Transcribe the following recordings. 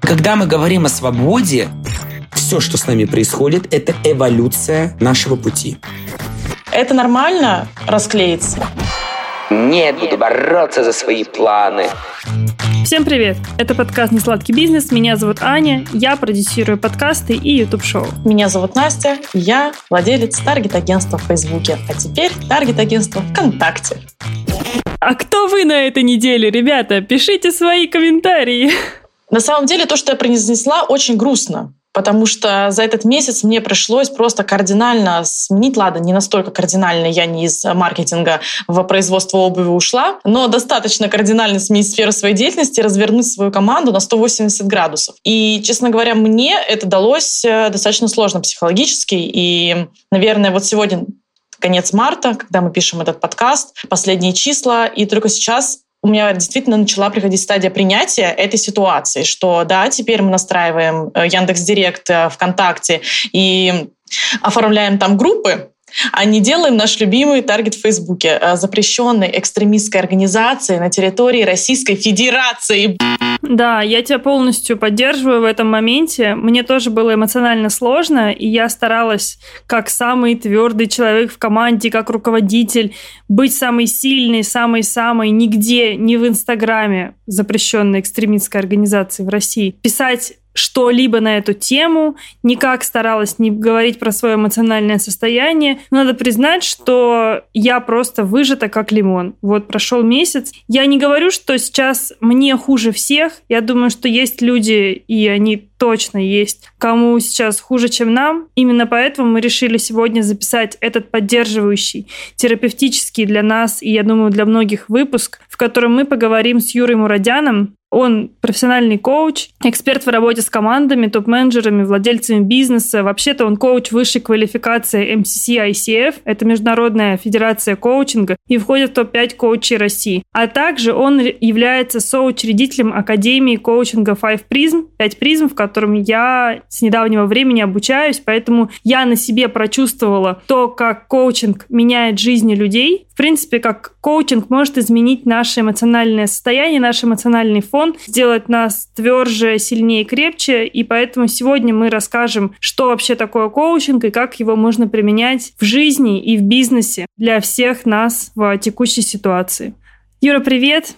Когда мы говорим о свободе, все, что с нами происходит, это эволюция нашего пути. Это нормально расклеиться? Нет, буду бороться за свои планы. Всем привет! Это подкаст «Несладкий бизнес». Меня зовут Аня, я продюсирую подкасты и YouTube-шоу. Меня зовут Настя, я владелец таргет-агентства в Фейсбуке, а теперь таргет-агентства ВКонтакте. А кто вы на этой неделе, ребята? Пишите свои комментарии. На самом деле, то, что я произнесла, очень грустно потому что за этот месяц мне пришлось просто кардинально сменить, ладно, не настолько кардинально, я не из маркетинга в производство обуви ушла, но достаточно кардинально сменить сферу своей деятельности, развернуть свою команду на 180 градусов. И, честно говоря, мне это далось э, достаточно сложно психологически, и, наверное, вот сегодня конец марта, когда мы пишем этот подкаст, последние числа, и только сейчас у меня действительно начала приходить стадия принятия этой ситуации, что да, теперь мы настраиваем э, Яндекс Директ э, ВКонтакте и оформляем там группы, а не делаем наш любимый таргет в Фейсбуке, э, запрещенной экстремистской организации на территории Российской Федерации. Да, я тебя полностью поддерживаю в этом моменте. Мне тоже было эмоционально сложно, и я старалась, как самый твердый человек в команде, как руководитель, быть самой сильной, самой-самой, нигде, не в Инстаграме запрещенной экстремистской организации в России, писать что-либо на эту тему, никак старалась не говорить про свое эмоциональное состояние. Надо признать, что я просто выжата как лимон. Вот прошел месяц. Я не говорю, что сейчас мне хуже всех. Я думаю, что есть люди, и они точно есть, кому сейчас хуже, чем нам. Именно поэтому мы решили сегодня записать этот поддерживающий, терапевтический для нас и, я думаю, для многих выпуск, в котором мы поговорим с Юрой Мурадяном, он профессиональный коуч, эксперт в работе с командами, топ-менеджерами, владельцами бизнеса. Вообще-то он коуч высшей квалификации MCC ICF, это Международная федерация коучинга, и входит в топ-5 коучей России. А также он является соучредителем Академии коучинга Five Prism, 5 призм, в котором я с недавнего времени обучаюсь, поэтому я на себе прочувствовала то, как коучинг меняет жизни людей, в принципе, как коучинг может изменить наше эмоциональное состояние, наш эмоциональный фон, сделать нас тверже, сильнее, крепче. И поэтому сегодня мы расскажем, что вообще такое коучинг и как его можно применять в жизни и в бизнесе для всех нас в текущей ситуации. Юра, привет!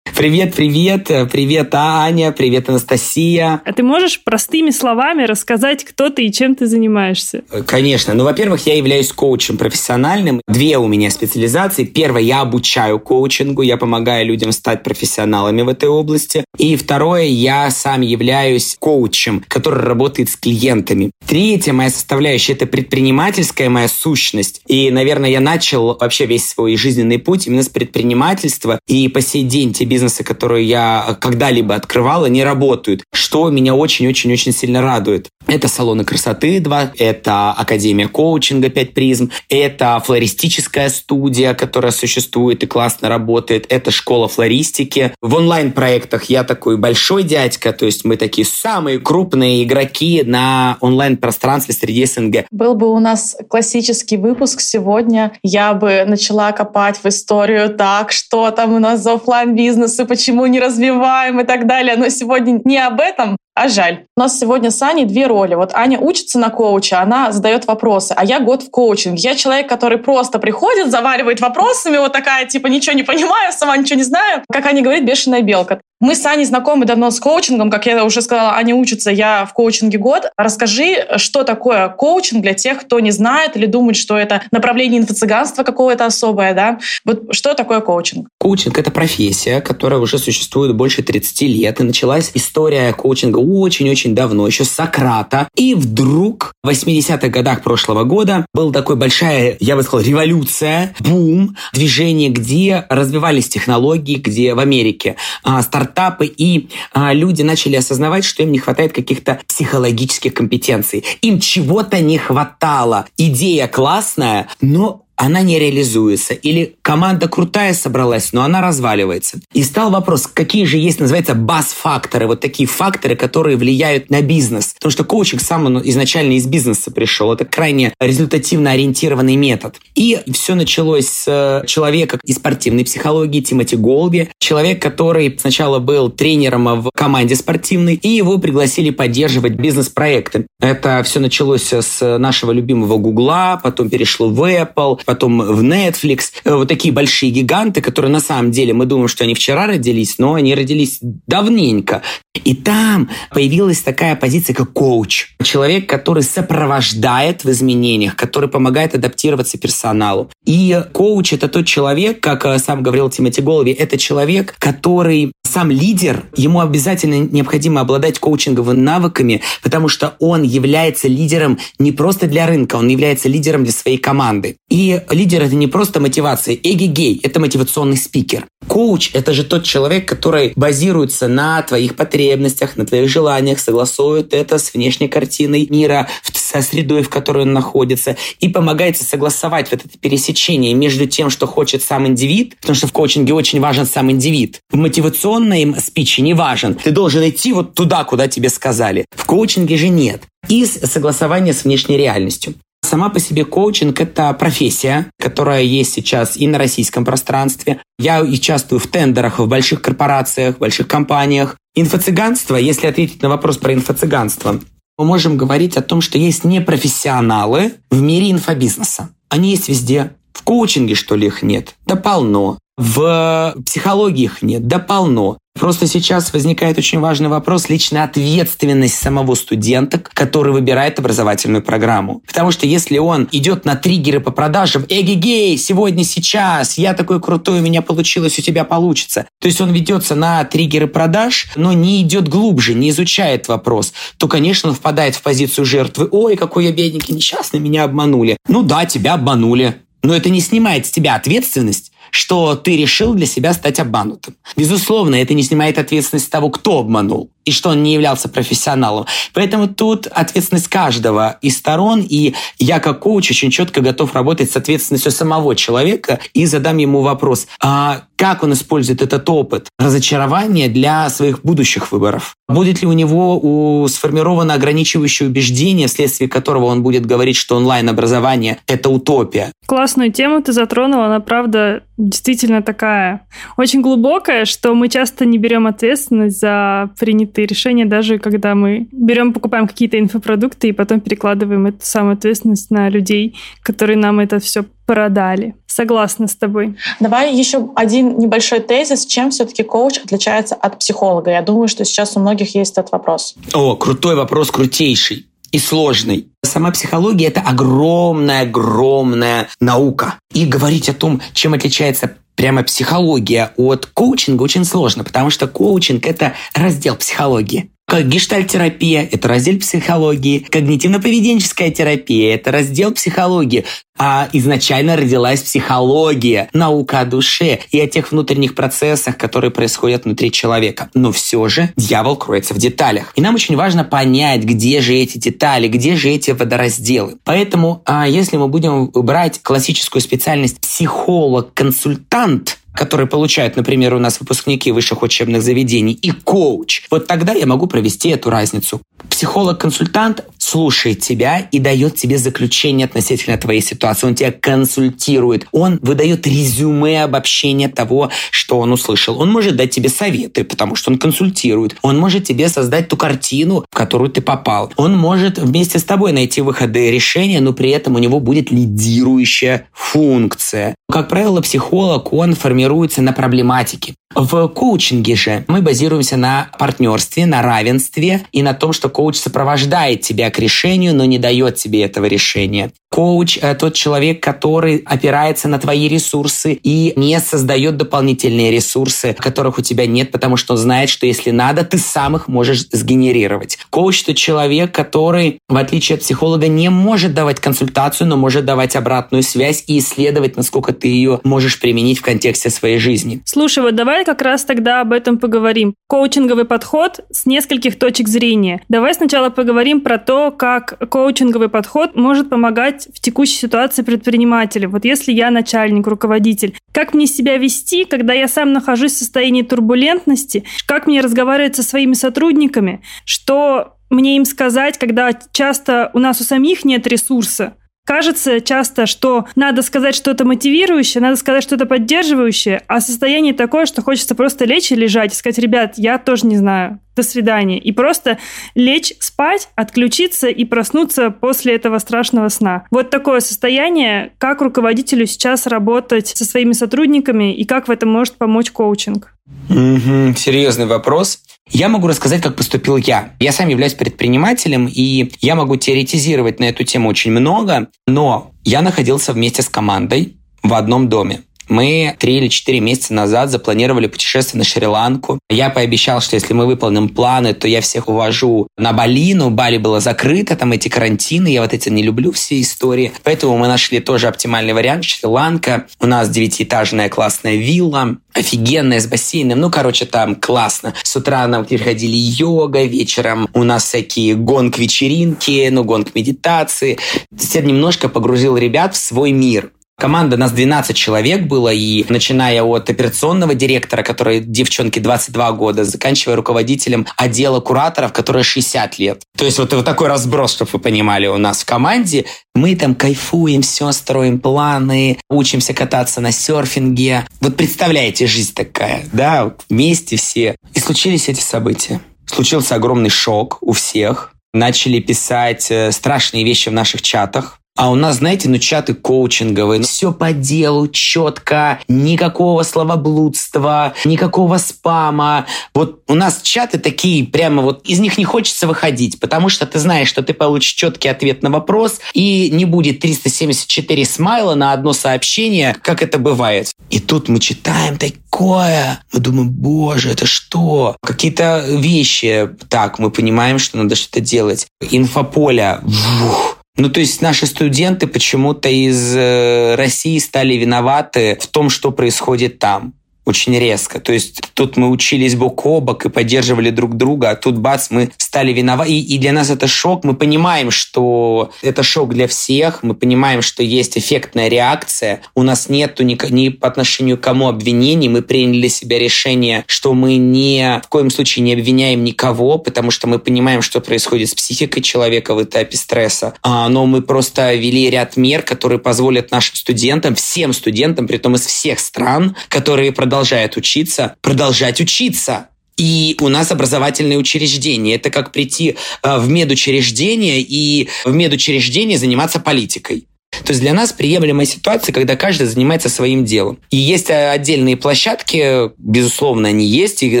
Привет, привет, привет, Аня, привет, Анастасия. А ты можешь простыми словами рассказать, кто ты и чем ты занимаешься? Конечно. Ну, во-первых, я являюсь коучем профессиональным. Две у меня специализации. Первое, я обучаю коучингу, я помогаю людям стать профессионалами в этой области. И второе, я сам являюсь коучем, который работает с клиентами. Третья моя составляющая – это предпринимательская моя сущность. И, наверное, я начал вообще весь свой жизненный путь именно с предпринимательства. И по сей день те бизнесы, которые я когда-либо открывала, не работают, что меня очень-очень-очень сильно радует. Это салоны красоты 2, это Академия коучинга 5 призм, это флористическая студия, которая существует и классно работает, это школа флористики. В онлайн-проектах я такой большой дядька, то есть мы такие самые крупные игроки на онлайн-пространстве среди СНГ. Был бы у нас классический выпуск сегодня, я бы начала копать в историю так, что там у нас за офлайн бизнес бизнесы, почему не развиваем и так далее. Но сегодня не об этом, а жаль. У нас сегодня с Аней две роли. Вот Аня учится на коуча, она задает вопросы, а я год в коучинге. Я человек, который просто приходит, заваривает вопросами, вот такая, типа, ничего не понимаю, сама ничего не знаю. Как Аня говорит, бешеная белка. Мы с Аней знакомы давно с коучингом. Как я уже сказала, Аня учится, я в коучинге год. Расскажи, что такое коучинг для тех, кто не знает или думает, что это направление инфо-цыганства какое-то особое, да? Вот что такое коучинг? Коучинг — это профессия, которая уже существует больше 30 лет. И началась история коучинга очень-очень давно, еще с Сократа. И вдруг в 80-х годах прошлого года была такой большая, я бы сказал, революция, бум, движение, где развивались технологии, где в Америке а, старт стартапы, и а, люди начали осознавать, что им не хватает каких-то психологических компетенций. Им чего-то не хватало. Идея классная, но она не реализуется. Или команда крутая собралась, но она разваливается. И стал вопрос, какие же есть, называется, бас-факторы, вот такие факторы, которые влияют на бизнес. Потому что коучинг сам он изначально из бизнеса пришел. Это крайне результативно ориентированный метод. И все началось с человека из спортивной психологии, Тимоти Голби. Человек, который сначала был тренером в команде спортивной, и его пригласили поддерживать бизнес-проекты. Это все началось с нашего любимого Гугла, потом перешло в Apple, потом в Netflix. Вот такие большие гиганты, которые на самом деле мы думаем, что они вчера родились, но они родились давненько. И там появилась такая позиция, как коуч. Человек, который сопровождает в изменениях, который помогает адаптироваться персоналу. И коуч – это тот человек, как э, сам говорил Тимати Голови, это человек, который сам лидер, ему обязательно необходимо обладать коучинговыми навыками, потому что он является лидером не просто для рынка, он является лидером для своей команды. И лидер – это не просто мотивация. Эги-гей – это мотивационный спикер. Коуч – это же тот человек, который базируется на твоих потребностях, на твоих желаниях, согласует это с внешней картиной мира, со средой, в которой он находится, и помогает согласовать вот это пересечение между тем, что хочет сам индивид, потому что в коучинге очень важен сам индивид. В мотивационном спиче не важен. Ты должен идти вот туда, куда тебе сказали. В коучинге же нет. И согласование с внешней реальностью. Сама по себе коучинг – это профессия, которая есть сейчас и на российском пространстве. Я участвую в тендерах в больших корпорациях, больших компаниях. Инфо-цыганство, если ответить на вопрос про инфо-цыганство, мы можем говорить о том, что есть непрофессионалы в мире инфобизнеса. Они есть везде. В коучинге, что ли, их нет? Да полно. В психологии их нет? Да полно. Просто сейчас возникает очень важный вопрос личной ответственности самого студента, который выбирает образовательную программу. Потому что если он идет на триггеры по продажам, эгегей, сегодня, сейчас, я такой крутой, у меня получилось, у тебя получится. То есть он ведется на триггеры продаж, но не идет глубже, не изучает вопрос, то, конечно, он впадает в позицию жертвы. Ой, какой я бедненький, несчастный, меня обманули. Ну да, тебя обманули. Но это не снимает с тебя ответственность что ты решил для себя стать обманутым. Безусловно, это не снимает ответственность того, кто обманул и что он не являлся профессионалом. Поэтому тут ответственность каждого из сторон, и я как коуч очень четко готов работать с ответственностью самого человека и задам ему вопрос, а как он использует этот опыт разочарования для своих будущих выборов? Будет ли у него у, сформировано ограничивающее убеждение, вследствие которого он будет говорить, что онлайн-образование – это утопия? Классную тему ты затронула, она, правда, действительно такая очень глубокая, что мы часто не берем ответственность за принятые решения, даже когда мы берем, покупаем какие-то инфопродукты и потом перекладываем эту самую ответственность на людей, которые нам это все продали. Согласна с тобой. Давай еще один небольшой тезис, чем все-таки коуч отличается от психолога. Я думаю, что сейчас у многих есть этот вопрос. О, крутой вопрос, крутейший и сложный. Сама психология – это огромная-огромная наука. И говорить о том, чем отличается прямо психология от коучинга очень сложно, потому что коучинг – это раздел психологии. Гештальтерапия – это раздел психологии, когнитивно-поведенческая терапия – это раздел психологии. А изначально родилась психология, наука о душе и о тех внутренних процессах, которые происходят внутри человека. Но все же дьявол кроется в деталях. И нам очень важно понять, где же эти детали, где же эти водоразделы. Поэтому, а если мы будем брать классическую специальность психолог-консультант, которые получают, например, у нас выпускники высших учебных заведений, и коуч, вот тогда я могу провести эту разницу. Психолог-консультант слушает тебя и дает тебе заключение относительно твоей ситуации. Он тебя консультирует. Он выдает резюме обобщения того, что он услышал. Он может дать тебе советы, потому что он консультирует. Он может тебе создать ту картину, в которую ты попал. Он может вместе с тобой найти выходы и решения, но при этом у него будет лидирующая функция. Как правило, психолог, он формируется на проблематике. В коучинге же мы базируемся на партнерстве, на равенстве и на том, что коуч сопровождает тебя к решению, но не дает тебе этого решения. Коуч – тот человек, который опирается на твои ресурсы и не создает дополнительные ресурсы, которых у тебя нет, потому что он знает, что если надо, ты сам их можешь сгенерировать. Коуч – это человек, который, в отличие от психолога, не может давать консультацию, но может давать обратную связь и исследовать, насколько ты ее можешь применить в контексте своей жизни. Слушай, вот давай как раз тогда об этом поговорим. Коучинговый подход с нескольких точек зрения. Давай сначала поговорим про то, как коучинговый подход может помогать сказать в текущей ситуации предпринимателю? Вот если я начальник, руководитель, как мне себя вести, когда я сам нахожусь в состоянии турбулентности? Как мне разговаривать со своими сотрудниками? Что мне им сказать, когда часто у нас у самих нет ресурса? Кажется часто, что надо сказать что-то мотивирующее, надо сказать что-то поддерживающее, а состояние такое, что хочется просто лечь и лежать и сказать, ребят, я тоже не знаю, до свидания. И просто лечь спать, отключиться и проснуться после этого страшного сна. Вот такое состояние, как руководителю сейчас работать со своими сотрудниками и как в этом может помочь коучинг. Угу, серьезный вопрос. Я могу рассказать, как поступил я. Я сам являюсь предпринимателем, и я могу теоретизировать на эту тему очень много, но я находился вместе с командой в одном доме. Мы три или четыре месяца назад запланировали путешествие на Шри-Ланку. Я пообещал, что если мы выполним планы, то я всех увожу на Бали, но Бали было закрыто, там эти карантины, я вот эти не люблю все истории. Поэтому мы нашли тоже оптимальный вариант. Шри-Ланка. У нас девятиэтажная классная вилла, офигенная, с бассейном. Ну, короче, там классно. С утра нам приходили йога, вечером у нас всякие гонг-вечеринки, ну, гонг-медитации. Я немножко погрузил ребят в свой мир. Команда нас 12 человек было, и начиная от операционного директора, который девчонки 22 года, заканчивая руководителем отдела кураторов, которые 60 лет. То есть вот, вот такой разброс, чтобы вы понимали, у нас в команде. Мы там кайфуем, все, строим планы, учимся кататься на серфинге. Вот представляете, жизнь такая, да, вместе все. И случились эти события. Случился огромный шок у всех. Начали писать э, страшные вещи в наших чатах а у нас, знаете, ну чаты коучинговые, все по делу, четко, никакого словоблудства, никакого спама. Вот у нас чаты такие, прямо вот из них не хочется выходить, потому что ты знаешь, что ты получишь четкий ответ на вопрос, и не будет 374 смайла на одно сообщение, как это бывает. И тут мы читаем такое, мы думаем, боже, это что? Какие-то вещи. Так, мы понимаем, что надо что-то делать. Инфополя. Вух ну, то есть наши студенты почему-то из э, России стали виноваты в том, что происходит там очень резко. То есть тут мы учились бок о бок и поддерживали друг друга, а тут бац, мы стали виноваты. И, и для нас это шок. Мы понимаем, что это шок для всех. Мы понимаем, что есть эффектная реакция. У нас нету ни, ни по отношению к кому обвинений. Мы приняли для себя решение, что мы ни в коем случае не обвиняем никого, потому что мы понимаем, что происходит с психикой человека в этапе стресса. А, но мы просто ввели ряд мер, которые позволят нашим студентам, всем студентам, при том из всех стран, которые продолжают продолжает учиться, продолжать учиться. И у нас образовательные учреждения. Это как прийти э, в медучреждение и в медучреждении заниматься политикой. То есть для нас приемлемая ситуация, когда каждый занимается своим делом. И есть э, отдельные площадки, безусловно, они есть, и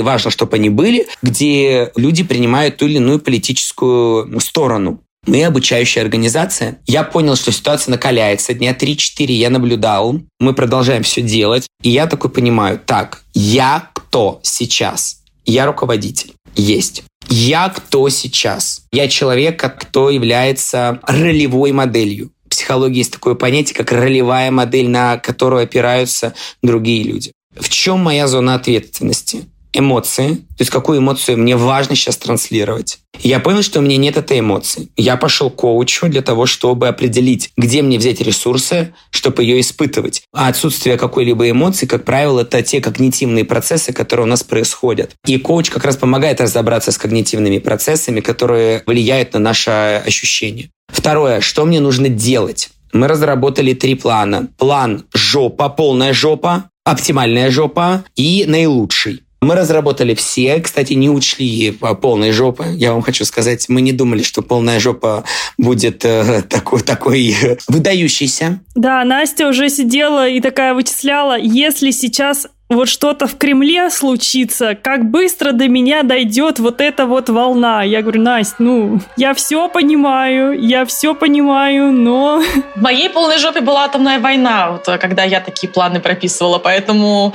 важно, чтобы они были, где люди принимают ту или иную политическую сторону. Мы обучающая организация. Я понял, что ситуация накаляется. Дня 3-4 я наблюдал. Мы продолжаем все делать. И я такой понимаю, так, я кто сейчас? Я руководитель. Есть. Я кто сейчас? Я человек, кто является ролевой моделью. В психологии есть такое понятие, как ролевая модель, на которую опираются другие люди. В чем моя зона ответственности? Эмоции, то есть какую эмоцию мне важно сейчас транслировать. я понял, что у меня нет этой эмоции. Я пошел к коучу для того, чтобы определить, где мне взять ресурсы, чтобы ее испытывать. А отсутствие какой-либо эмоции, как правило, это те когнитивные процессы, которые у нас происходят. И коуч как раз помогает разобраться с когнитивными процессами, которые влияют на наше ощущение. Второе, что мне нужно делать? Мы разработали три плана. План жопа, полная жопа, оптимальная жопа и наилучший. Мы разработали все, кстати, не учли полной жопы. Я вам хочу сказать, мы не думали, что полная жопа будет э, такой, такой э, выдающийся. Да, Настя уже сидела и такая вычисляла, если сейчас вот что-то в Кремле случится, как быстро до меня дойдет вот эта вот волна. Я говорю, Настя, ну, я все понимаю, я все понимаю, но... В моей полной жопе была атомная война, вот, когда я такие планы прописывала, поэтому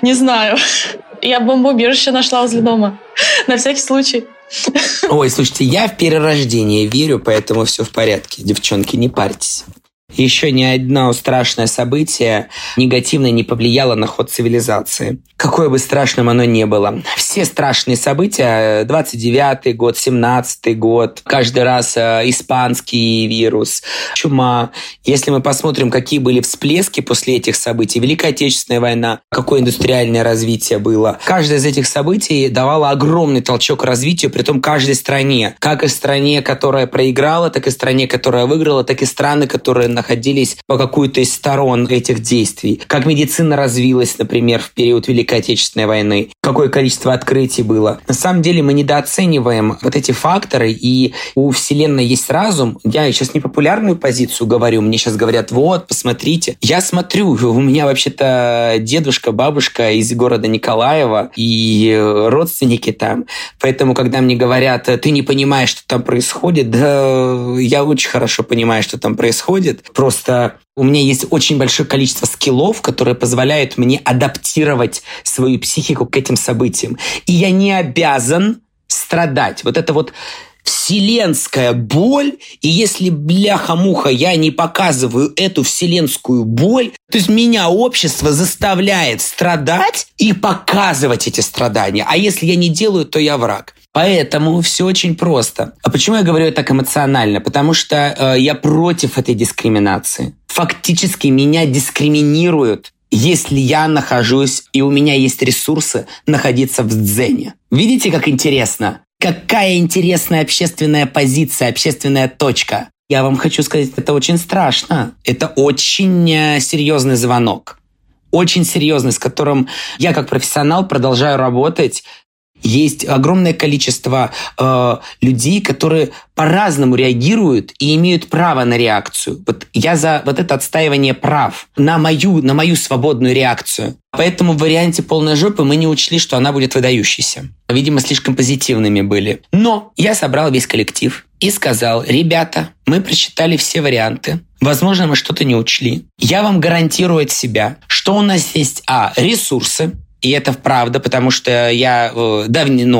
не знаю. Я бомбоубежище нашла возле дома. На всякий случай. Ой, слушайте, я в перерождение верю, поэтому все в порядке. Девчонки, не парьтесь. Еще ни одно страшное событие негативно не повлияло на ход цивилизации. Какое бы страшным оно ни было. Все страшные события, 29-й год, 17-й год, каждый раз э, испанский вирус, чума. Если мы посмотрим, какие были всплески после этих событий, Великая Отечественная война, какое индустриальное развитие было. Каждое из этих событий давало огромный толчок развитию, при том каждой стране. Как и стране, которая проиграла, так и стране, которая выиграла, так и страны, которые находились по какую-то из сторон этих действий. Как медицина развилась, например, в период Великой Отечественной войны. Какое количество открытий было. На самом деле мы недооцениваем вот эти факторы, и у Вселенной есть разум. Я сейчас непопулярную позицию говорю, мне сейчас говорят, вот, посмотрите. Я смотрю, у меня вообще-то дедушка, бабушка из города Николаева и родственники там. Поэтому, когда мне говорят, ты не понимаешь, что там происходит, да, я очень хорошо понимаю, что там происходит. Просто у меня есть очень большое количество скиллов, которые позволяют мне адаптировать свою психику к этим событиям. И я не обязан страдать. Вот это вот вселенская боль, и если, бляха-муха, я не показываю эту вселенскую боль, то есть меня общество заставляет страдать и показывать эти страдания. А если я не делаю, то я враг. Поэтому все очень просто. А почему я говорю так эмоционально? Потому что э, я против этой дискриминации. Фактически меня дискриминируют если я нахожусь и у меня есть ресурсы находиться в дзене. Видите, как интересно? Какая интересная общественная позиция, общественная точка. Я вам хочу сказать, это очень страшно. Это очень э, серьезный звонок. Очень серьезный, с которым я как профессионал продолжаю работать есть огромное количество э, людей, которые по-разному реагируют и имеют право на реакцию. Вот я за вот это отстаивание прав на мою, на мою свободную реакцию. Поэтому в варианте полной жопы мы не учли, что она будет выдающейся. Видимо, слишком позитивными были. Но я собрал весь коллектив и сказал, ребята, мы прочитали все варианты. Возможно, мы что-то не учли. Я вам гарантирую от себя, что у нас есть, а, ресурсы, и это правда, потому что я э,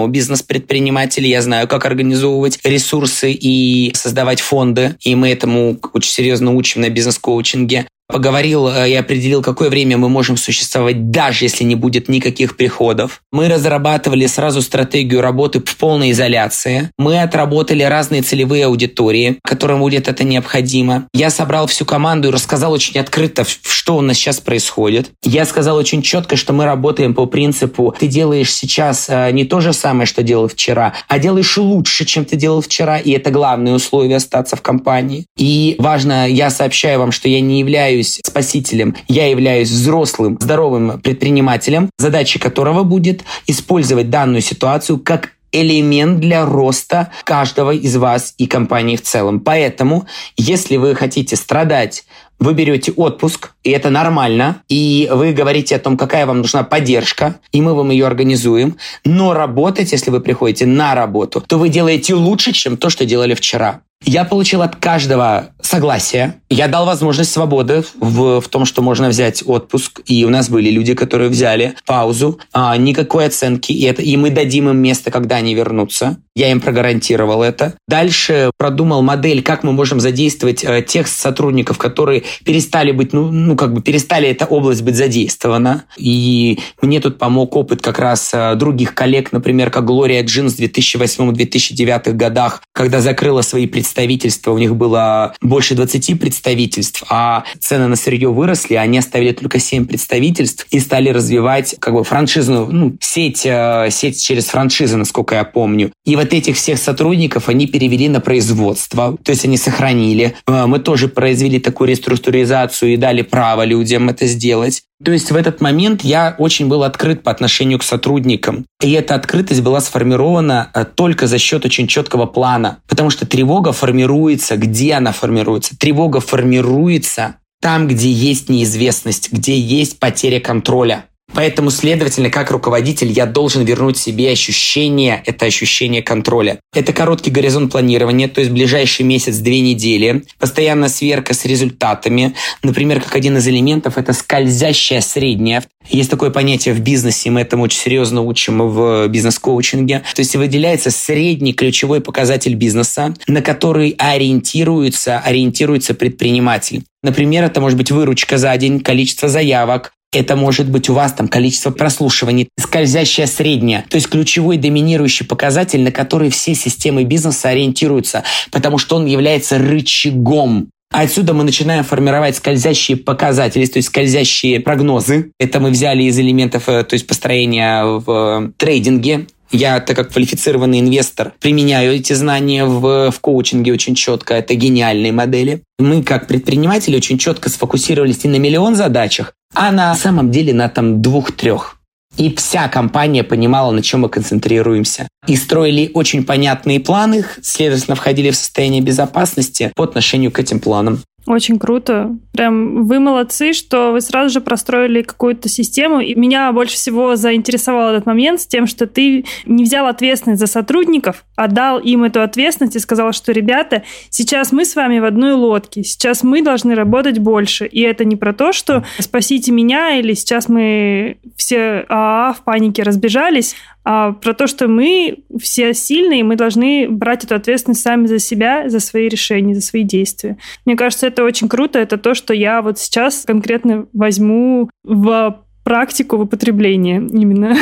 бизнес-предприниматель, я знаю, как организовывать ресурсы и создавать фонды. И мы этому очень серьезно учим на бизнес-коучинге поговорил э, и определил, какое время мы можем существовать, даже если не будет никаких приходов. Мы разрабатывали сразу стратегию работы в полной изоляции. Мы отработали разные целевые аудитории, которым будет это необходимо. Я собрал всю команду и рассказал очень открыто, что у нас сейчас происходит. Я сказал очень четко, что мы работаем по принципу «ты делаешь сейчас э, не то же самое, что делал вчера, а делаешь лучше, чем ты делал вчера, и это главное условие остаться в компании». И важно, я сообщаю вам, что я не являюсь являюсь спасителем, я являюсь взрослым, здоровым предпринимателем, задача которого будет использовать данную ситуацию как элемент для роста каждого из вас и компании в целом. Поэтому, если вы хотите страдать вы берете отпуск, и это нормально, и вы говорите о том, какая вам нужна поддержка, и мы вам ее организуем. Но работать, если вы приходите на работу, то вы делаете лучше, чем то, что делали вчера. Я получил от каждого согласие. Я дал возможность свободы в, в том, что можно взять отпуск. И у нас были люди, которые взяли паузу, а, никакой оценки. И, это, и мы дадим им место, когда они вернутся. Я им прогарантировал это. Дальше продумал модель, как мы можем задействовать э, тех сотрудников, которые перестали быть, ну, ну, как бы перестали эта область быть задействована. И мне тут помог опыт как раз э, других коллег, например, как Глория Джинс в 2008-2009 годах, когда закрыла свои представительства, у них было больше 20 представительств, а цены на сырье выросли, они оставили только 7 представительств и стали развивать как бы франшизную, ну, сеть, э, сеть через франшизы, насколько я помню. И вот этих всех сотрудников они перевели на производство, то есть они сохранили. Э, мы тоже произвели такую реструктуризацию и дали право людям это сделать. То есть в этот момент я очень был открыт по отношению к сотрудникам. И эта открытость была сформирована э, только за счет очень четкого плана. Потому что тревога формируется, где она формируется? Тревога формируется там, где есть неизвестность, где есть потеря контроля. Поэтому, следовательно, как руководитель, я должен вернуть себе ощущение, это ощущение контроля. Это короткий горизонт планирования, то есть ближайший месяц, две недели, постоянная сверка с результатами. Например, как один из элементов, это скользящая средняя. Есть такое понятие в бизнесе, мы этому очень серьезно учим в бизнес-коучинге. То есть выделяется средний ключевой показатель бизнеса, на который ориентируется, ориентируется предприниматель. Например, это может быть выручка за день, количество заявок, это может быть у вас там количество прослушиваний, скользящая средняя, то есть ключевой доминирующий показатель, на который все системы бизнеса ориентируются, потому что он является рычагом Отсюда мы начинаем формировать скользящие показатели, то есть скользящие прогнозы. Это мы взяли из элементов э, то есть построения в трейдинге. Я, так как квалифицированный инвестор, применяю эти знания в, в коучинге очень четко. Это гениальные модели. Мы, как предприниматели, очень четко сфокусировались не на миллион задачах, а на самом деле на там двух-трех. И вся компания понимала, на чем мы концентрируемся. И строили очень понятные планы, следовательно, входили в состояние безопасности по отношению к этим планам. Очень круто. Прям вы молодцы, что вы сразу же простроили какую-то систему. И меня больше всего заинтересовал этот момент с тем, что ты не взял ответственность за сотрудников, а дал им эту ответственность и сказал, что, ребята, сейчас мы с вами в одной лодке, сейчас мы должны работать больше. И это не про то, что спасите меня или сейчас мы все АА в панике разбежались, а про то, что мы все сильные, мы должны брать эту ответственность сами за себя, за свои решения, за свои действия. Мне кажется, это очень круто. Это то, что я вот сейчас конкретно возьму в практику, в употребление именно.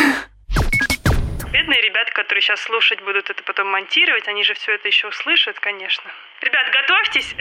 Бедные ребята, которые сейчас слушать будут это потом монтировать, они же все это еще услышат, конечно. Ребят, готовьтесь!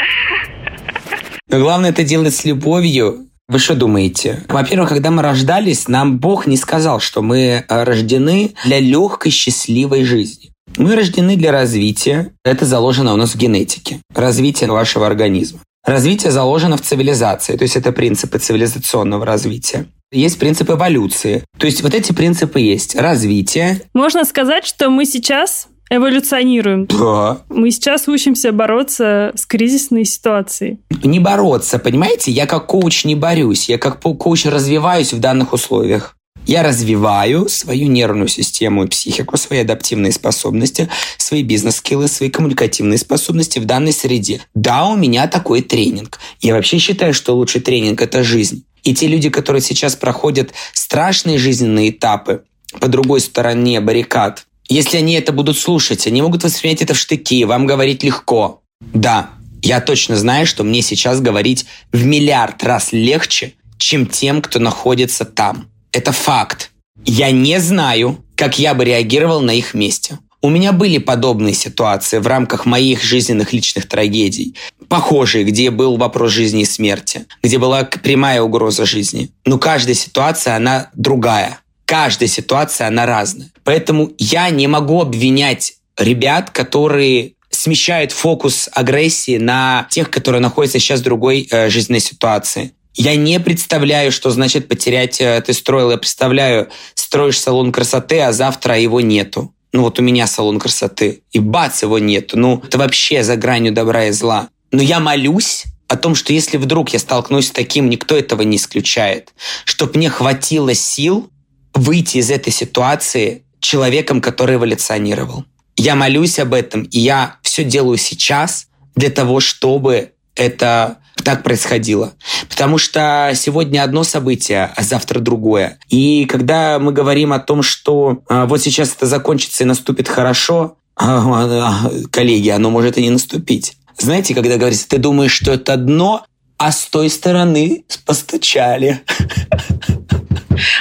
Но главное это делать с любовью, вы что думаете? Во-первых, когда мы рождались, нам Бог не сказал, что мы э, рождены для легкой, счастливой жизни. Мы рождены для развития. Это заложено у нас в генетике. Развитие вашего организма. Развитие заложено в цивилизации, то есть это принципы цивилизационного развития. Есть принцип эволюции. То есть вот эти принципы есть. Развитие. Можно сказать, что мы сейчас эволюционируем. Да. Мы сейчас учимся бороться с кризисной ситуацией. Не бороться, понимаете? Я как коуч не борюсь. Я как коуч развиваюсь в данных условиях. Я развиваю свою нервную систему и психику, свои адаптивные способности, свои бизнес-скиллы, свои коммуникативные способности в данной среде. Да, у меня такой тренинг. Я вообще считаю, что лучший тренинг – это жизнь. И те люди, которые сейчас проходят страшные жизненные этапы по другой стороне баррикад, если они это будут слушать, они могут воспринять это в штыки, вам говорить легко. Да, я точно знаю, что мне сейчас говорить в миллиард раз легче, чем тем, кто находится там. Это факт. Я не знаю, как я бы реагировал на их месте. У меня были подобные ситуации в рамках моих жизненных личных трагедий. Похожие, где был вопрос жизни и смерти, где была прямая угроза жизни. Но каждая ситуация, она другая каждая ситуация, она разная. Поэтому я не могу обвинять ребят, которые смещают фокус агрессии на тех, которые находятся сейчас в другой э, жизненной ситуации. Я не представляю, что значит потерять... Э, ты строил, я представляю, строишь салон красоты, а завтра его нету. Ну вот у меня салон красоты, и бац, его нету. Ну, это вообще за гранью добра и зла. Но я молюсь о том, что если вдруг я столкнусь с таким, никто этого не исключает, чтобы мне хватило сил выйти из этой ситуации человеком, который эволюционировал. Я молюсь об этом, и я все делаю сейчас для того, чтобы это так происходило. Потому что сегодня одно событие, а завтра другое. И когда мы говорим о том, что а, вот сейчас это закончится и наступит хорошо, а, а, коллеги, оно может и не наступить. Знаете, когда говорится, ты думаешь, что это дно, а с той стороны постучали.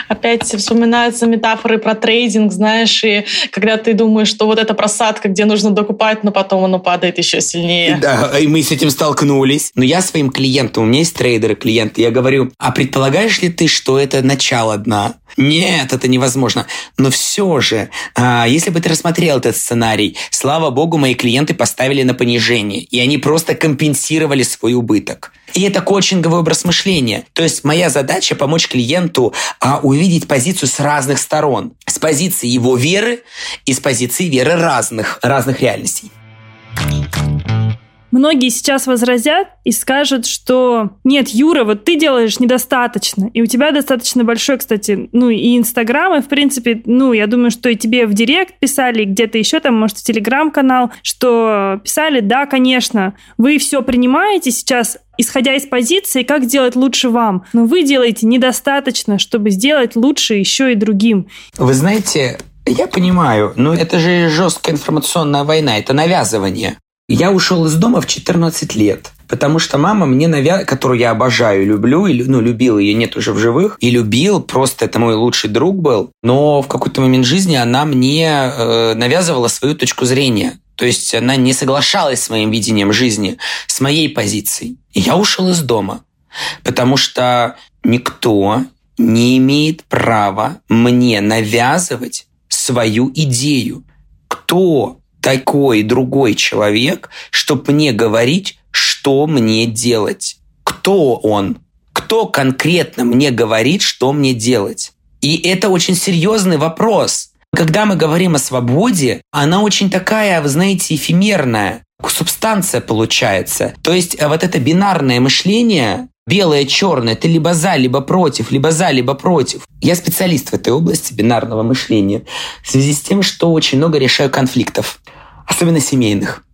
опять вспоминаются метафоры про трейдинг, знаешь, и когда ты думаешь, что вот эта просадка, где нужно докупать, но потом оно падает еще сильнее. Да, и мы с этим столкнулись. Но я своим клиентам, у меня есть трейдеры, клиенты, я говорю, а предполагаешь ли ты, что это начало дна? Нет, это невозможно. Но все же, а, если бы ты рассмотрел этот сценарий, слава богу, мои клиенты поставили на понижение, и они просто компенсировали свой убыток. И это коучинговый образ мышления. То есть моя задача помочь клиенту а, увидеть позицию с разных сторон. С позиции его веры и с позиции веры разных, разных реальностей. Многие сейчас возразят и скажут, что нет, Юра, вот ты делаешь недостаточно, и у тебя достаточно большой, кстати, ну и Инстаграм, и в принципе, ну я думаю, что и тебе в Директ писали, где-то еще там, может, в Телеграм-канал, что писали, да, конечно, вы все принимаете сейчас, исходя из позиции, как сделать лучше вам. Но вы делаете недостаточно, чтобы сделать лучше еще и другим. Вы знаете, я понимаю, но это же жесткая информационная война, это навязывание. Я ушел из дома в 14 лет, потому что мама мне навязывала, которую я обожаю, люблю, и, ну, любил ее, нет уже в живых, и любил, просто это мой лучший друг был, но в какой-то момент жизни она мне э, навязывала свою точку зрения. То есть она не соглашалась с моим видением жизни, с моей позицией. И я ушел из дома, потому что никто не имеет права мне навязывать свою идею. Кто такой другой человек, чтобы мне говорить, что мне делать? Кто он? Кто конкретно мне говорит, что мне делать? И это очень серьезный вопрос. Когда мы говорим о свободе, она очень такая, вы знаете, эфемерная. Субстанция получается. То есть вот это бинарное мышление, белое, черное, ты либо за, либо против, либо за, либо против. Я специалист в этой области бинарного мышления в связи с тем, что очень много решаю конфликтов, особенно семейных.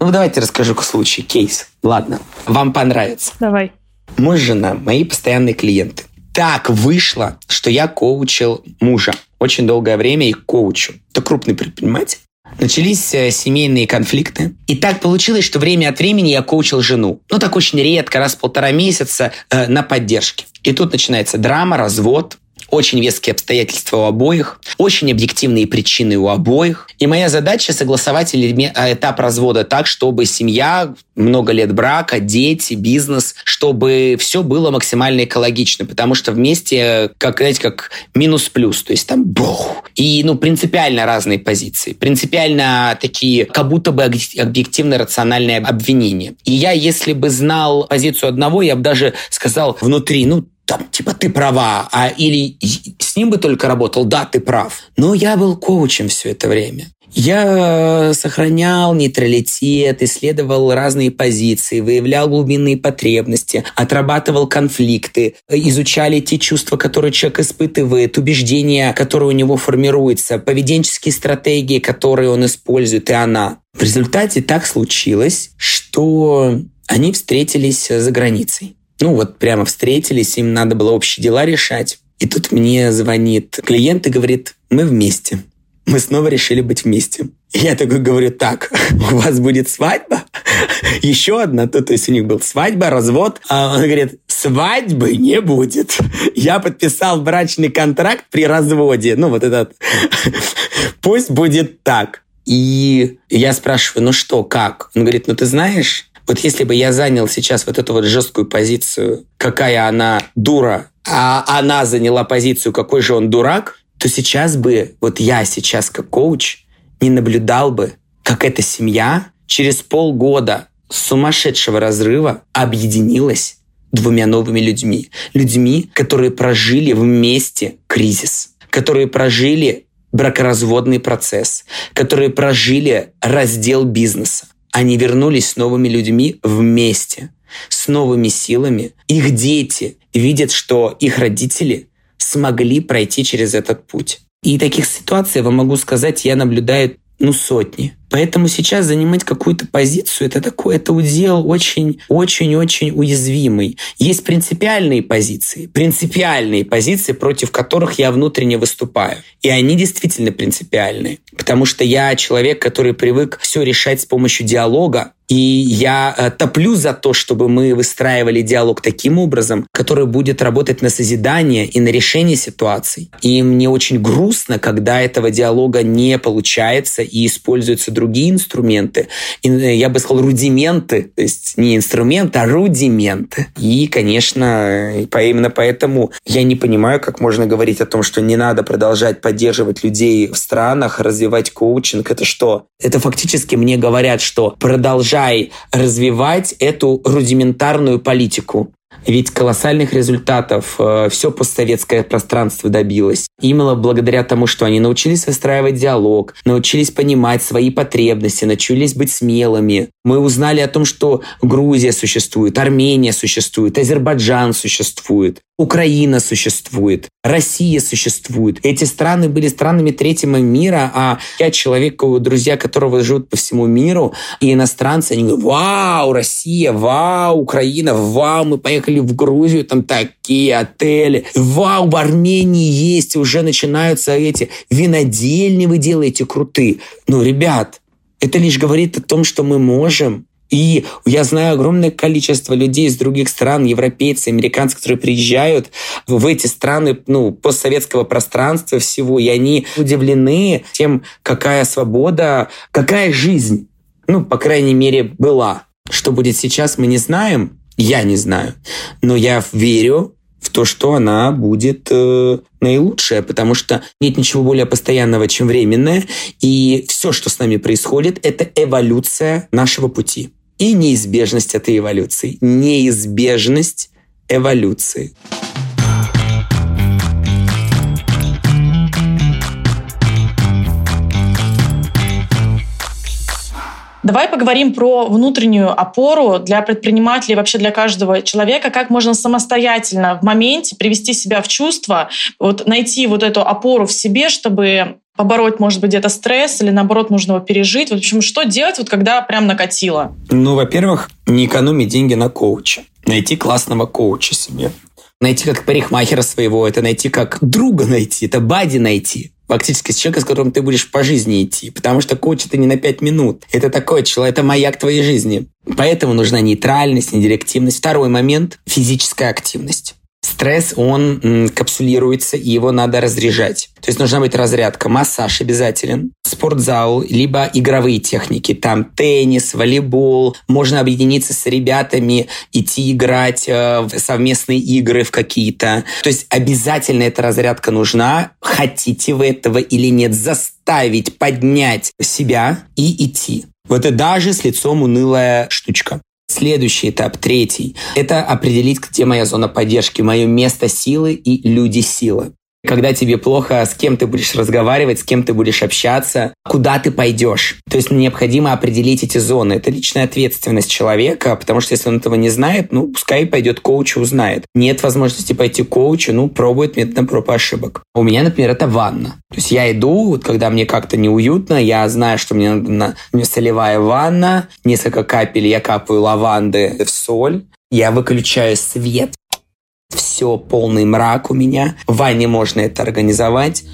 Ну, давайте расскажу случай, кейс. Ладно, вам понравится. Давай. Муж, жена, мои постоянные клиенты. Так вышло, что я коучил мужа. Очень долгое время и коучу. Это крупный предприниматель. Начались э, семейные конфликты. И так получилось, что время от времени я коучил жену. Ну, так очень редко, раз в полтора месяца э, на поддержке. И тут начинается драма, развод, очень веские обстоятельства у обоих, очень объективные причины у обоих. И моя задача согласовать а, этап развода так, чтобы семья, много лет брака, дети, бизнес, чтобы все было максимально экологично, потому что вместе, как, знаете, как минус-плюс, то есть там бог. И, ну, принципиально разные позиции, принципиально такие, как будто бы объективно рациональные обвинения. И я, если бы знал позицию одного, я бы даже сказал внутри, ну, там, типа, ты права, а или с ним бы только работал, да, ты прав. Но я был коучем все это время. Я сохранял нейтралитет, исследовал разные позиции, выявлял глубинные потребности, отрабатывал конфликты, изучали те чувства, которые человек испытывает, убеждения, которые у него формируются, поведенческие стратегии, которые он использует, и она. В результате так случилось, что они встретились за границей. Ну вот прямо встретились, им надо было общие дела решать. И тут мне звонит клиент и говорит, мы вместе. Мы снова решили быть вместе. Я такой говорю, так, у вас будет свадьба? Еще одна, то, то есть у них был свадьба, развод. А он говорит, свадьбы не будет. Я подписал брачный контракт при разводе. Ну, вот этот. Пусть будет так. И я спрашиваю, ну что, как? Он говорит, ну ты знаешь, вот если бы я занял сейчас вот эту вот жесткую позицию, какая она дура, а она заняла позицию, какой же он дурак, то сейчас бы, вот я сейчас как коуч, не наблюдал бы, как эта семья через полгода сумасшедшего разрыва объединилась двумя новыми людьми. Людьми, которые прожили вместе кризис, которые прожили бракоразводный процесс, которые прожили раздел бизнеса, они вернулись с новыми людьми вместе, с новыми силами. Их дети видят, что их родители смогли пройти через этот путь. И таких ситуаций, я вам могу сказать, я наблюдаю ну, сотни. Поэтому сейчас занимать какую-то позицию, это такой, это удел очень-очень-очень уязвимый. Есть принципиальные позиции, принципиальные позиции, против которых я внутренне выступаю. И они действительно принципиальные. Потому что я человек, который привык все решать с помощью диалога, и я э, топлю за то, чтобы мы выстраивали диалог таким образом, который будет работать на созидание и на решение ситуаций. И мне очень грустно, когда этого диалога не получается и используются другие инструменты. И, э, я бы сказал, рудименты. То есть не инструменты, а рудименты. И, конечно, именно поэтому я не понимаю, как можно говорить о том, что не надо продолжать поддерживать людей в странах, развивать коучинг. Это что? Это фактически мне говорят, что продолжай развивать эту рудиментарную политику. Ведь колоссальных результатов э, все постсоветское пространство добилось. Именно благодаря тому, что они научились выстраивать диалог, научились понимать свои потребности, научились быть смелыми. Мы узнали о том, что Грузия существует, Армения существует, Азербайджан существует. Украина существует, Россия существует. Эти страны были странами третьего мира, а я человек, друзья которого живут по всему миру, и иностранцы, они говорят, вау, Россия, вау, Украина, вау, мы поехали в Грузию, там такие отели, вау, в Армении есть, уже начинаются эти винодельни вы делаете крутые. Ну, ребят, это лишь говорит о том, что мы можем, и я знаю огромное количество людей из других стран, европейцы, американцы, которые приезжают в эти страны ну, постсоветского пространства всего, и они удивлены тем, какая свобода, какая жизнь, ну, по крайней мере, была. Что будет сейчас, мы не знаем, я не знаю, но я верю в то, что она будет э, наилучшая, потому что нет ничего более постоянного, чем временное, и все, что с нами происходит, это эволюция нашего пути и неизбежность этой эволюции. Неизбежность эволюции. Давай поговорим про внутреннюю опору для предпринимателей, вообще для каждого человека, как можно самостоятельно в моменте привести себя в чувство, вот найти вот эту опору в себе, чтобы побороть, может быть, где-то стресс или, наоборот, нужно его пережить? В общем, что делать, вот когда прям накатило? Ну, во-первых, не экономить деньги на коуча. Найти классного коуча себе. Найти как парикмахера своего, это найти как друга найти, это бади найти. Фактически с человеком, с которым ты будешь по жизни идти. Потому что коуч это не на пять минут. Это такой человек, это маяк твоей жизни. Поэтому нужна нейтральность, недирективность. Второй момент – физическая активность. Стресс, он капсулируется, и его надо разряжать. То есть нужна быть разрядка. Массаж обязателен, спортзал, либо игровые техники. Там теннис, волейбол. Можно объединиться с ребятами, идти играть э, в совместные игры в какие-то. То есть обязательно эта разрядка нужна. Хотите вы этого или нет, заставить поднять себя и идти. Вот это даже с лицом унылая штучка. Следующий этап, третий, это определить, где моя зона поддержки, мое место силы и люди силы когда тебе плохо, с кем ты будешь разговаривать, с кем ты будешь общаться, куда ты пойдешь. То есть необходимо определить эти зоны. Это личная ответственность человека, потому что если он этого не знает, ну, пускай пойдет к коучу, узнает. Нет возможности пойти к коучу, ну, пробует методом проб и ошибок. У меня, например, это ванна. То есть я иду, вот когда мне как-то неуютно, я знаю, что мне надо на... мне солевая ванна, несколько капель я капаю лаванды в соль, я выключаю свет, все, полный мрак у меня. В ванне можно это организовать.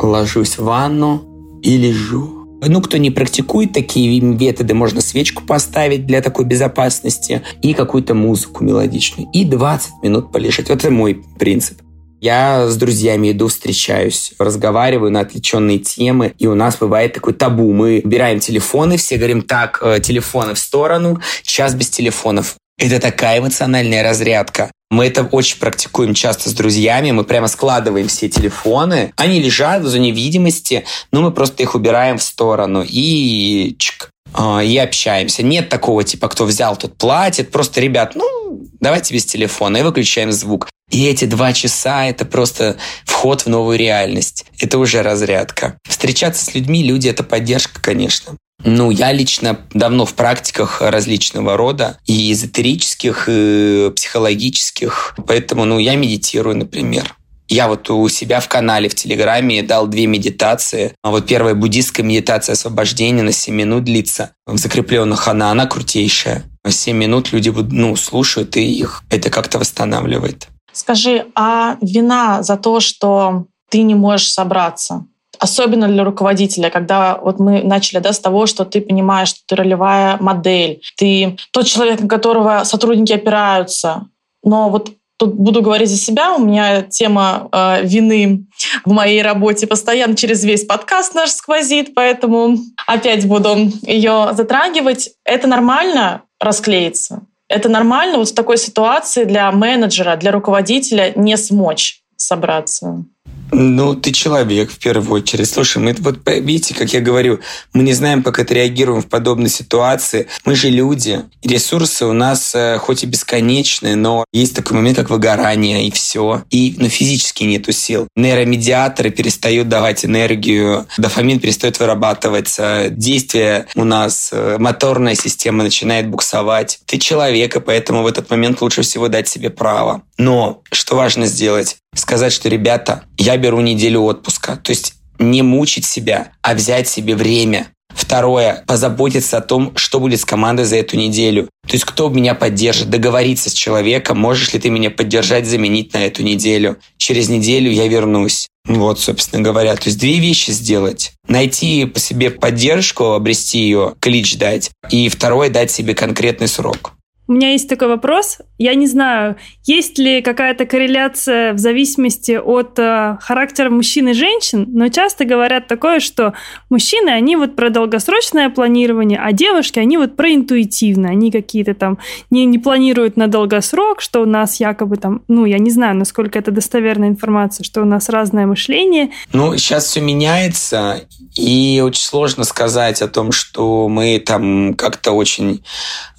Ложусь в ванну и лежу. Ну, кто не практикует такие методы, можно свечку поставить для такой безопасности и какую-то музыку мелодичную. И 20 минут полежать. Вот это мой принцип. Я с друзьями иду, встречаюсь, разговариваю на отвлеченные темы, и у нас бывает такой табу. Мы убираем телефоны, все говорим, так, э, телефоны в сторону, сейчас без телефонов. Это такая эмоциональная разрядка. Мы это очень практикуем часто с друзьями. Мы прямо складываем все телефоны. Они лежат в зоне видимости, но мы просто их убираем в сторону и чик, а, и общаемся. Нет такого типа, кто взял, тот платит. Просто, ребят, ну, давайте без телефона и выключаем звук. И эти два часа – это просто вход в новую реальность. Это уже разрядка. Встречаться с людьми, люди – это поддержка, конечно. Ну, я лично давно в практиках различного рода, и эзотерических, и психологических. Поэтому, ну, я медитирую, например. Я вот у себя в канале в Телеграме дал две медитации. А вот первая буддистская медитация освобождения на 7 минут длится. В закрепленных она, она крутейшая. 7 минут люди ну, слушают, и их это как-то восстанавливает. Скажи, а вина за то, что ты не можешь собраться, особенно для руководителя, когда вот мы начали да, с того, что ты понимаешь, что ты ролевая модель, ты тот человек, на которого сотрудники опираются. Но вот тут буду говорить за себя, у меня тема э, вины в моей работе постоянно через весь подкаст наш сквозит, поэтому опять буду ее затрагивать. Это нормально расклеиться. Это нормально вот в такой ситуации для менеджера, для руководителя не смочь собраться. Ну, ты человек в первую очередь. Слушай, мы вот видите, как я говорю, мы не знаем, как отреагируем в подобной ситуации. Мы же люди. Ресурсы у нас э, хоть и бесконечные, но есть такой момент, как выгорание, и все. И ну, физически нету сил. Нейромедиаторы перестают давать энергию, дофамин перестает вырабатываться, действие у нас, э, моторная система начинает буксовать. Ты человек, и поэтому в этот момент лучше всего дать себе право. Но что важно сделать? сказать, что, ребята, я беру неделю отпуска. То есть не мучить себя, а взять себе время. Второе, позаботиться о том, что будет с командой за эту неделю. То есть кто меня поддержит, договориться с человеком, можешь ли ты меня поддержать, заменить на эту неделю. Через неделю я вернусь. Вот, собственно говоря. То есть две вещи сделать. Найти по себе поддержку, обрести ее, клич дать. И второе, дать себе конкретный срок. У меня есть такой вопрос. Я не знаю, есть ли какая-то корреляция в зависимости от э, характера мужчин и женщин, но часто говорят такое, что мужчины, они вот про долгосрочное планирование, а девушки, они вот про интуитивное. Они какие-то там не, не планируют на долгосрок, что у нас якобы там, ну, я не знаю, насколько это достоверная информация, что у нас разное мышление. Ну, сейчас все меняется, и очень сложно сказать о том, что мы там как-то очень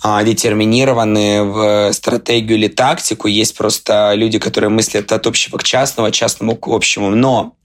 а, детерминированы в стратегию или тактику. Есть просто люди, которые мыслят от общего к частному, от частному к общему. Но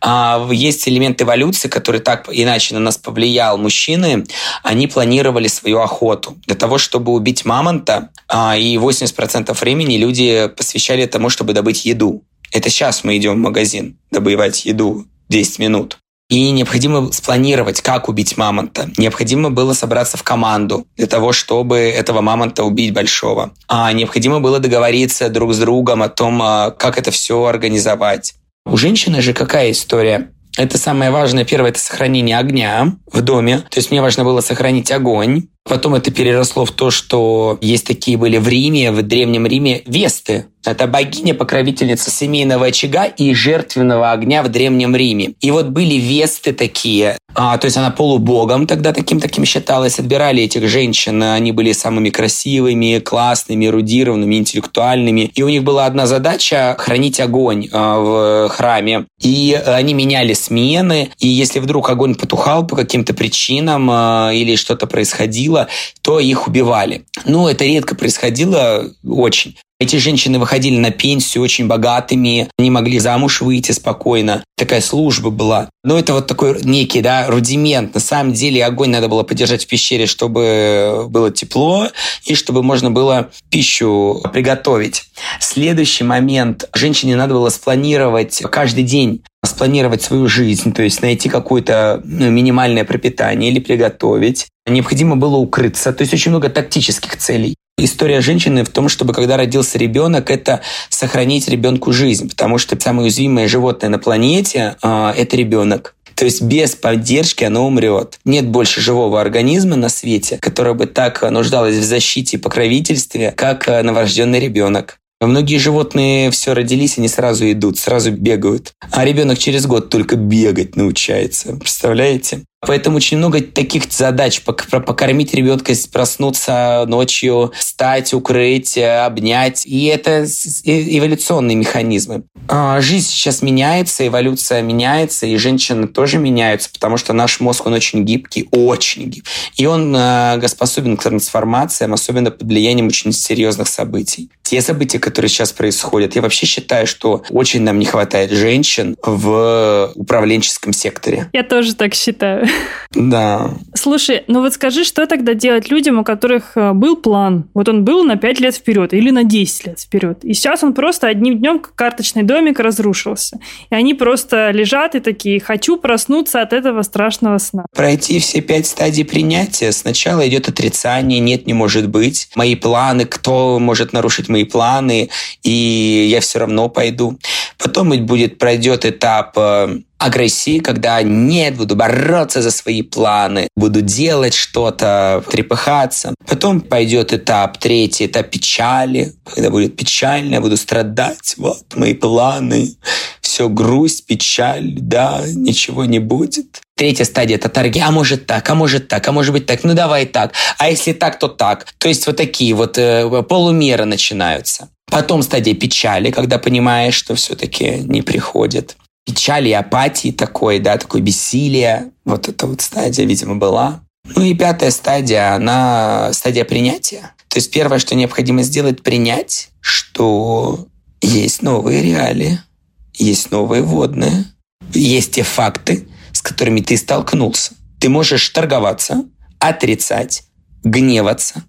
а, есть элемент эволюции, который так иначе на нас повлиял. Мужчины, они планировали свою охоту. Для того, чтобы убить мамонта, а, и 80% времени люди посвящали тому, чтобы добыть еду. Это сейчас мы идем в магазин добывать еду 10 минут. И необходимо спланировать, как убить мамонта. Необходимо было собраться в команду для того, чтобы этого мамонта убить большого. А необходимо было договориться друг с другом о том, а, как это все организовать. У женщины же какая история? Это самое важное. Первое – это сохранение огня в доме. То есть мне важно было сохранить огонь. Потом это переросло в то, что есть такие были в Риме, в Древнем Риме, весты. Это богиня-покровительница семейного очага и жертвенного огня в Древнем Риме. И вот были весты такие. А, то есть она полубогом тогда таким-таким считалась. Отбирали этих женщин. Они были самыми красивыми, классными, эрудированными, интеллектуальными. И у них была одна задача – хранить огонь а, в храме. И они меняли смены. И если вдруг огонь потухал по каким-то причинам а, или что-то происходило, то их убивали. Ну, это редко происходило очень. Эти женщины выходили на пенсию очень богатыми, они могли замуж выйти спокойно. Такая служба была. Но это вот такой некий да, рудимент. На самом деле огонь надо было поддержать в пещере, чтобы было тепло и чтобы можно было пищу приготовить. Следующий момент. Женщине надо было спланировать каждый день спланировать свою жизнь, то есть найти какое-то ну, минимальное пропитание или приготовить. Необходимо было укрыться, то есть очень много тактических целей. История женщины в том, чтобы когда родился ребенок, это сохранить ребенку жизнь, потому что самое уязвимое животное на планете э, – это ребенок. То есть без поддержки оно умрет. Нет больше живого организма на свете, который бы так нуждалось в защите и покровительстве, как э, новорожденный ребенок. Многие животные все родились, они сразу идут, сразу бегают. А ребенок через год только бегать научается. Представляете? Поэтому очень много таких задач. Покормить ребенка, проснуться ночью, встать, укрыть, обнять. И это эволюционные механизмы. А, жизнь сейчас меняется, эволюция меняется, и женщины тоже меняются, потому что наш мозг, он очень гибкий, очень гибкий. И он а, способен к трансформациям, особенно под влиянием очень серьезных событий. Те события, которые сейчас происходят, я вообще считаю, что очень нам не хватает женщин в управленческом секторе. Я тоже так считаю. Да. Слушай, ну вот скажи, что тогда делать людям, у которых э, был план? Вот он был на 5 лет вперед или на 10 лет вперед. И сейчас он просто одним днем как карточный домик разрушился. И они просто лежат и такие, хочу проснуться от этого страшного сна. Пройти все пять стадий принятия. Сначала идет отрицание, нет, не может быть. Мои планы, кто может нарушить мои планы, и я все равно пойду. Потом будет пройдет этап э, агрессии, когда нет, буду бороться за свои планы, буду делать что-то, трепыхаться. Потом пойдет этап третий, этап печали, когда будет печально, я буду страдать, вот мои планы, все грусть, печаль, да, ничего не будет. Третья стадия – это торги. А может так, а может так, а может быть так. Ну давай так. А если так, то так. То есть вот такие вот э, полумеры начинаются. Потом стадия печали, когда понимаешь, что все-таки не приходит. Печали и апатии такой, да, такой бессилие. Вот эта вот стадия, видимо, была. Ну и пятая стадия, она стадия принятия. То есть первое, что необходимо сделать, принять, что есть новые реалии, есть новые водные, есть те факты, с которыми ты столкнулся. Ты можешь торговаться, отрицать, гневаться,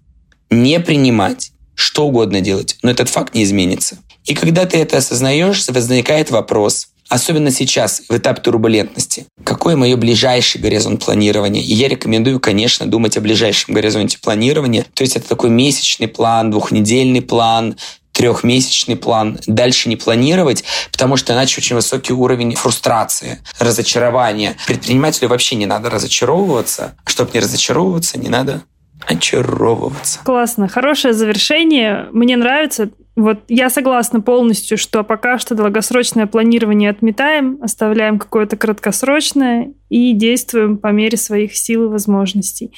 не принимать, что угодно делать, но этот факт не изменится. И когда ты это осознаешь, возникает вопрос, особенно сейчас, в этап турбулентности, какой мое ближайший горизонт планирования? И я рекомендую, конечно, думать о ближайшем горизонте планирования. То есть это такой месячный план, двухнедельный план, трехмесячный план, дальше не планировать, потому что иначе очень высокий уровень фрустрации, разочарования. Предпринимателю вообще не надо разочаровываться. Чтобы не разочаровываться, не надо очаровываться. Классно. Хорошее завершение. Мне нравится. Вот я согласна полностью, что пока что долгосрочное планирование отметаем, оставляем какое-то краткосрочное и действуем по мере своих сил и возможностей.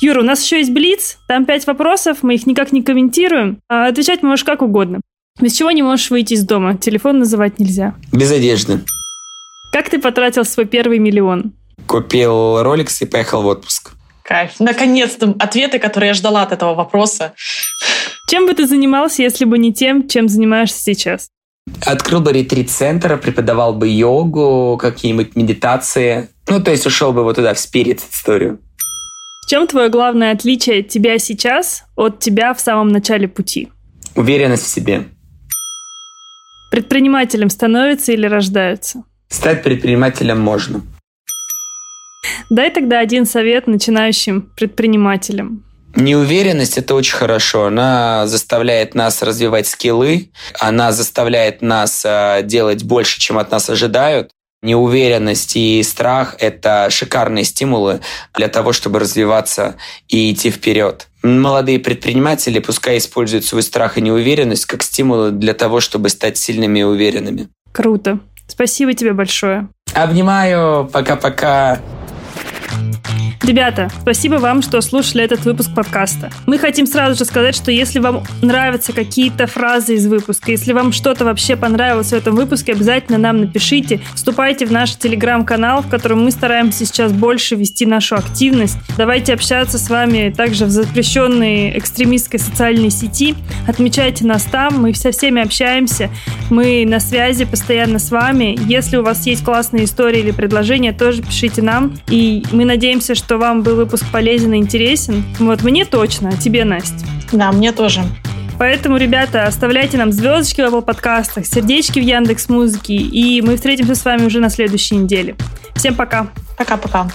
Юра, у нас еще есть Блиц, там пять вопросов, мы их никак не комментируем. А отвечать можешь как угодно. Без чего не можешь выйти из дома? Телефон называть нельзя. Без одежды. Как ты потратил свой первый миллион? Купил роликс и поехал в отпуск. Кайф. Наконец-то ответы, которые я ждала от этого вопроса. Чем бы ты занимался, если бы не тем, чем занимаешься сейчас? Открыл бы ретрит-центр, преподавал бы йогу, какие-нибудь медитации. Ну, то есть ушел бы вот туда, в спирит историю. В чем твое главное отличие тебя сейчас от тебя в самом начале пути? Уверенность в себе. Предпринимателем становятся или рождаются? Стать предпринимателем можно. Дай тогда один совет начинающим предпринимателям. Неуверенность – это очень хорошо. Она заставляет нас развивать скиллы, она заставляет нас э, делать больше, чем от нас ожидают. Неуверенность и страх – это шикарные стимулы для того, чтобы развиваться и идти вперед. Молодые предприниматели пускай используют свой страх и неуверенность как стимулы для того, чтобы стать сильными и уверенными. Круто. Спасибо тебе большое. Обнимаю. Пока-пока. Ребята, спасибо вам, что слушали этот выпуск подкаста. Мы хотим сразу же сказать, что если вам нравятся какие-то фразы из выпуска, если вам что-то вообще понравилось в этом выпуске, обязательно нам напишите. Вступайте в наш телеграм-канал, в котором мы стараемся сейчас больше вести нашу активность. Давайте общаться с вами также в запрещенной экстремистской социальной сети. Отмечайте нас там, мы со всеми общаемся. Мы на связи постоянно с вами. Если у вас есть классные истории или предложения, тоже пишите нам. И мы надеемся, что вам был выпуск полезен и интересен. Вот мне точно, а тебе, Настя? Да, мне тоже. Поэтому, ребята, оставляйте нам звездочки в Apple подкастах, сердечки в Яндекс Музыке, и мы встретимся с вами уже на следующей неделе. Всем пока. Пока-пока.